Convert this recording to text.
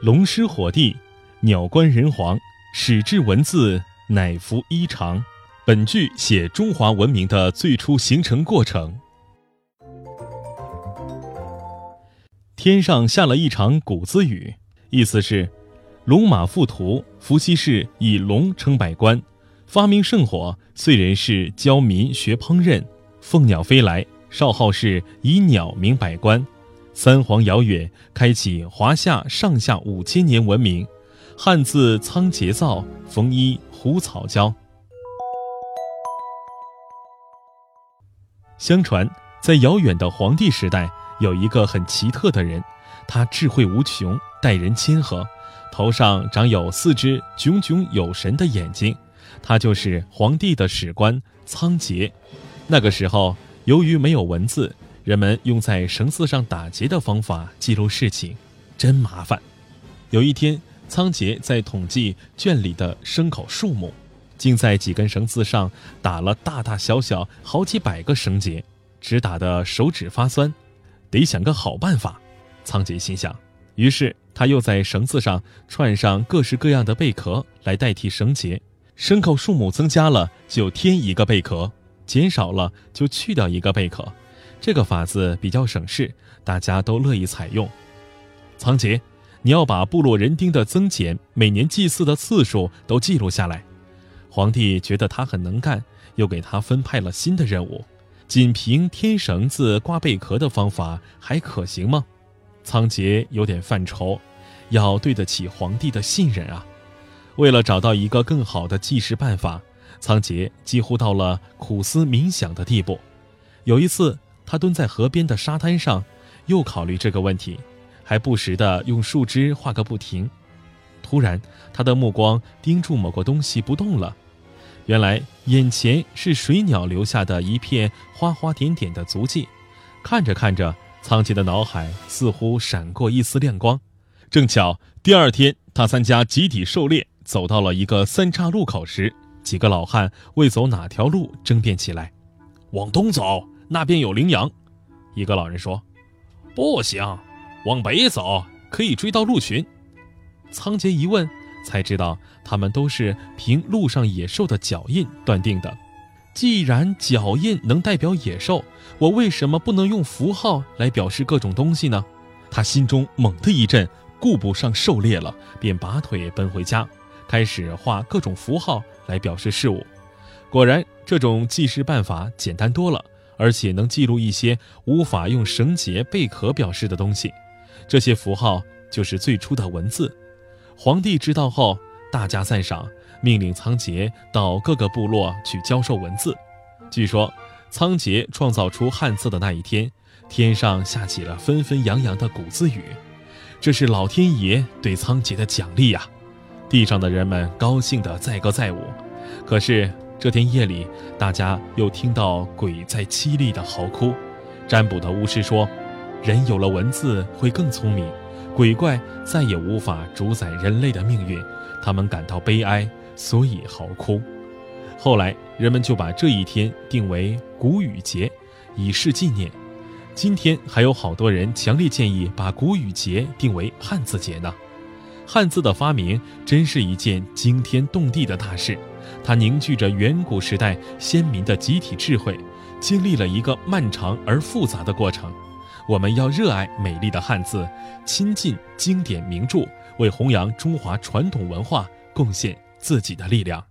龙师火帝，鸟官人皇，始制文字，乃服衣裳。本剧写中华文明的最初形成过程。天上下了一场谷子雨，意思是，龙马附图，伏羲氏以龙称百官，发明圣火，燧人氏教民学烹饪，凤鸟飞来，少昊氏以鸟名百官。三皇遥远，开启华夏上下五千年文明。汉字仓颉造，冯一胡草教。相传，在遥远的黄帝时代，有一个很奇特的人，他智慧无穷，待人亲和，头上长有四只炯炯有神的眼睛。他就是黄帝的史官仓颉。那个时候，由于没有文字。人们用在绳子上打结的方法记录事情，真麻烦。有一天，仓颉在统计圈里的牲口数目，竟在几根绳子上打了大大小小好几百个绳结，直打得手指发酸。得想个好办法，仓颉心想。于是他又在绳子上串上各式各样的贝壳来代替绳结。牲口数目增加了，就添一个贝壳；减少了，就去掉一个贝壳。这个法子比较省事，大家都乐意采用。仓颉，你要把部落人丁的增减、每年祭祀的次数都记录下来。皇帝觉得他很能干，又给他分派了新的任务。仅凭添绳子、挂贝壳的方法还可行吗？仓颉有点犯愁，要对得起皇帝的信任啊。为了找到一个更好的计时办法，仓颉几乎到了苦思冥想的地步。有一次。他蹲在河边的沙滩上，又考虑这个问题，还不时地用树枝画个不停。突然，他的目光盯住某个东西不动了。原来，眼前是水鸟留下的一片花花点点的足迹。看着看着，仓颉的脑海似乎闪过一丝亮光。正巧第二天，他参加集体狩猎，走到了一个三岔路口时，几个老汉为走哪条路争辩起来：“往东走。”那边有羚羊，一个老人说：“不行，往北走可以追到鹿群。”仓颉一问，才知道他们都是凭路上野兽的脚印断定的。既然脚印能代表野兽，我为什么不能用符号来表示各种东西呢？他心中猛地一震，顾不上狩猎了，便拔腿奔回家，开始画各种符号来表示事物。果然，这种记事办法简单多了。而且能记录一些无法用绳结、贝壳表示的东西，这些符号就是最初的文字。皇帝知道后大加赞赏，命令仓颉到各个部落去教授文字。据说，仓颉创造出汉字的那一天，天上下起了纷纷扬扬的谷子雨，这是老天爷对仓颉的奖励呀！地上的人们高兴得载歌载舞，可是。这天夜里，大家又听到鬼在凄厉的嚎哭。占卜的巫师说，人有了文字会更聪明，鬼怪再也无法主宰人类的命运，他们感到悲哀，所以嚎哭。后来，人们就把这一天定为谷雨节，以示纪念。今天还有好多人强烈建议把谷雨节定为汉字节呢。汉字的发明真是一件惊天动地的大事。它凝聚着远古时代先民的集体智慧，经历了一个漫长而复杂的过程。我们要热爱美丽的汉字，亲近经典名著，为弘扬中华传统文化贡献自己的力量。